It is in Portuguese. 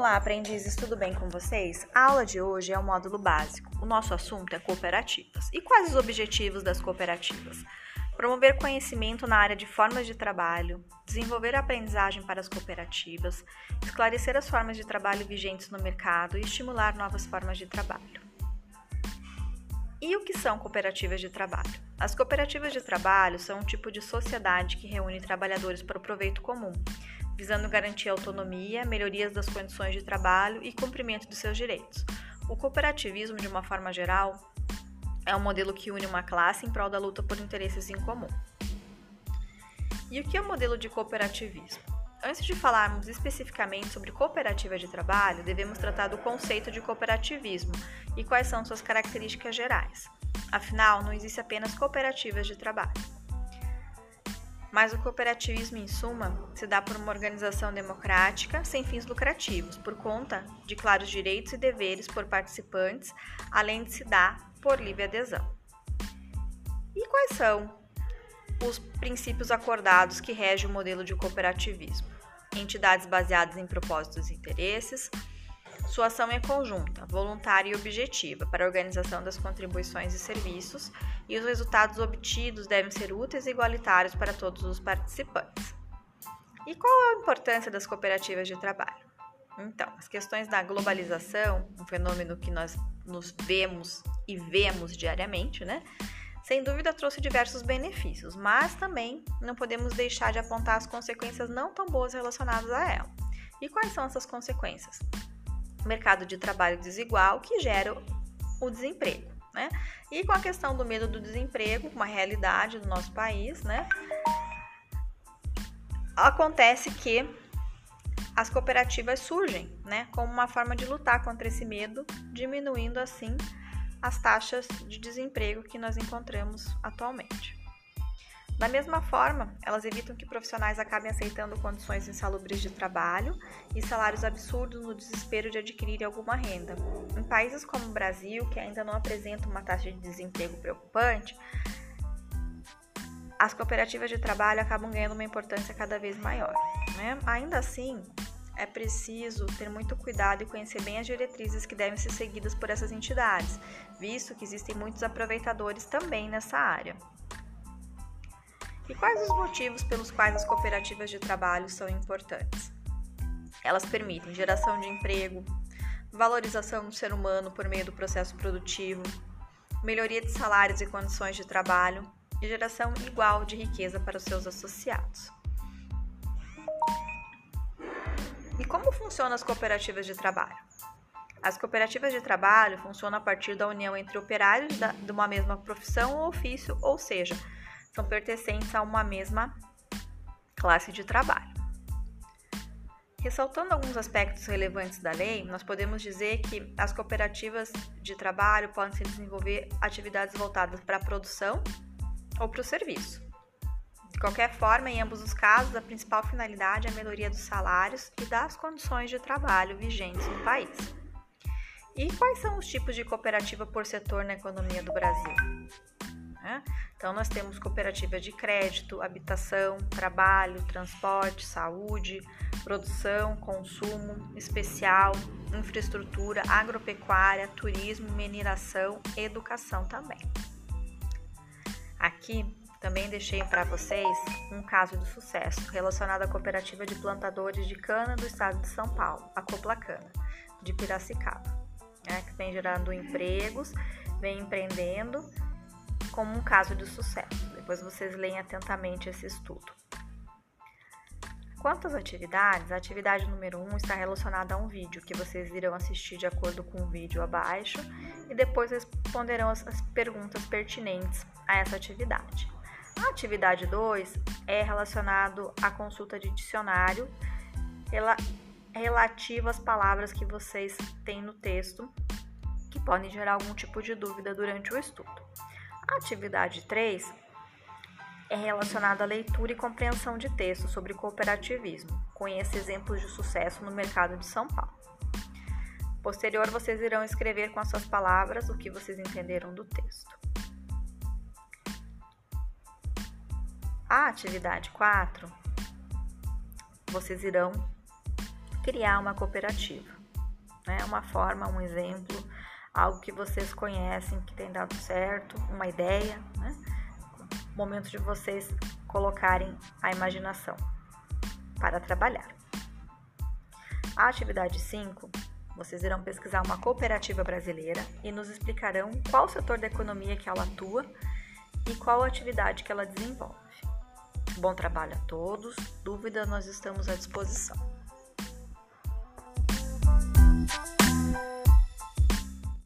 Olá, aprendizes, tudo bem com vocês? A aula de hoje é o módulo básico. O nosso assunto é cooperativas. E quais os objetivos das cooperativas? Promover conhecimento na área de formas de trabalho, desenvolver a aprendizagem para as cooperativas, esclarecer as formas de trabalho vigentes no mercado e estimular novas formas de trabalho. E o que são cooperativas de trabalho? As cooperativas de trabalho são um tipo de sociedade que reúne trabalhadores para o proveito comum, visando garantir autonomia, melhorias das condições de trabalho e cumprimento dos seus direitos. O cooperativismo, de uma forma geral, é um modelo que une uma classe em prol da luta por interesses em comum. E o que é o modelo de cooperativismo? Antes de falarmos especificamente sobre cooperativa de trabalho, devemos tratar do conceito de cooperativismo e quais são suas características gerais. Afinal, não existe apenas cooperativas de trabalho. Mas o cooperativismo, em suma, se dá por uma organização democrática sem fins lucrativos, por conta de claros direitos e deveres por participantes, além de se dar por livre adesão. E quais são os princípios acordados que regem o modelo de cooperativismo. Entidades baseadas em propósitos e interesses. Sua ação é conjunta, voluntária e objetiva para a organização das contribuições e serviços, e os resultados obtidos devem ser úteis e igualitários para todos os participantes. E qual a importância das cooperativas de trabalho? Então, as questões da globalização, um fenômeno que nós nos vemos e vemos diariamente, né? Sem dúvida trouxe diversos benefícios, mas também não podemos deixar de apontar as consequências não tão boas relacionadas a ela. E quais são essas consequências? Mercado de trabalho desigual que gera o desemprego, né? E com a questão do medo do desemprego, uma realidade do nosso país, né? Acontece que as cooperativas surgem, né, como uma forma de lutar contra esse medo, diminuindo assim as taxas de desemprego que nós encontramos atualmente. Da mesma forma, elas evitam que profissionais acabem aceitando condições insalubres de trabalho e salários absurdos no desespero de adquirir alguma renda. Em países como o Brasil, que ainda não apresentam uma taxa de desemprego preocupante, as cooperativas de trabalho acabam ganhando uma importância cada vez maior. Né? Ainda assim, é preciso ter muito cuidado e conhecer bem as diretrizes que devem ser seguidas por essas entidades, visto que existem muitos aproveitadores também nessa área. E quais os motivos pelos quais as cooperativas de trabalho são importantes? Elas permitem geração de emprego, valorização do ser humano por meio do processo produtivo, melhoria de salários e condições de trabalho e geração igual de riqueza para os seus associados. E como funcionam as cooperativas de trabalho? As cooperativas de trabalho funcionam a partir da união entre operários de uma mesma profissão ou ofício, ou seja, são pertencentes a uma mesma classe de trabalho. Ressaltando alguns aspectos relevantes da lei, nós podemos dizer que as cooperativas de trabalho podem se desenvolver atividades voltadas para a produção ou para o serviço. De qualquer forma, em ambos os casos, a principal finalidade é a melhoria dos salários e das condições de trabalho vigentes no país. E quais são os tipos de cooperativa por setor na economia do Brasil? É? Então, nós temos cooperativa de crédito, habitação, trabalho, transporte, saúde, produção, consumo, especial, infraestrutura, agropecuária, turismo, mineração, educação também. Aqui também deixei para vocês um caso de sucesso relacionado à cooperativa de plantadores de cana do estado de São Paulo, a Coplacana, de Piracicaba, né, que vem gerando empregos, vem empreendendo como um caso de sucesso. Depois vocês leem atentamente esse estudo. Quanto às atividades, a atividade número 1 um está relacionada a um vídeo que vocês irão assistir de acordo com o vídeo abaixo e depois responderão as perguntas pertinentes a essa atividade. A atividade 2 é relacionado à consulta de dicionário rela relativa às palavras que vocês têm no texto que podem gerar algum tipo de dúvida durante o estudo. A atividade 3 é relacionada à leitura e compreensão de texto sobre cooperativismo. Conheça exemplos de sucesso no mercado de São Paulo. Posterior, vocês irão escrever com as suas palavras o que vocês entenderam do texto. A atividade 4, vocês irão criar uma cooperativa. É uma forma, um exemplo, algo que vocês conhecem, que tem dado certo, uma ideia, né? Momento de vocês colocarem a imaginação para trabalhar. A atividade 5, vocês irão pesquisar uma cooperativa brasileira e nos explicarão qual setor da economia que ela atua e qual atividade que ela desenvolve. Bom trabalho a todos. Dúvidas, nós estamos à disposição.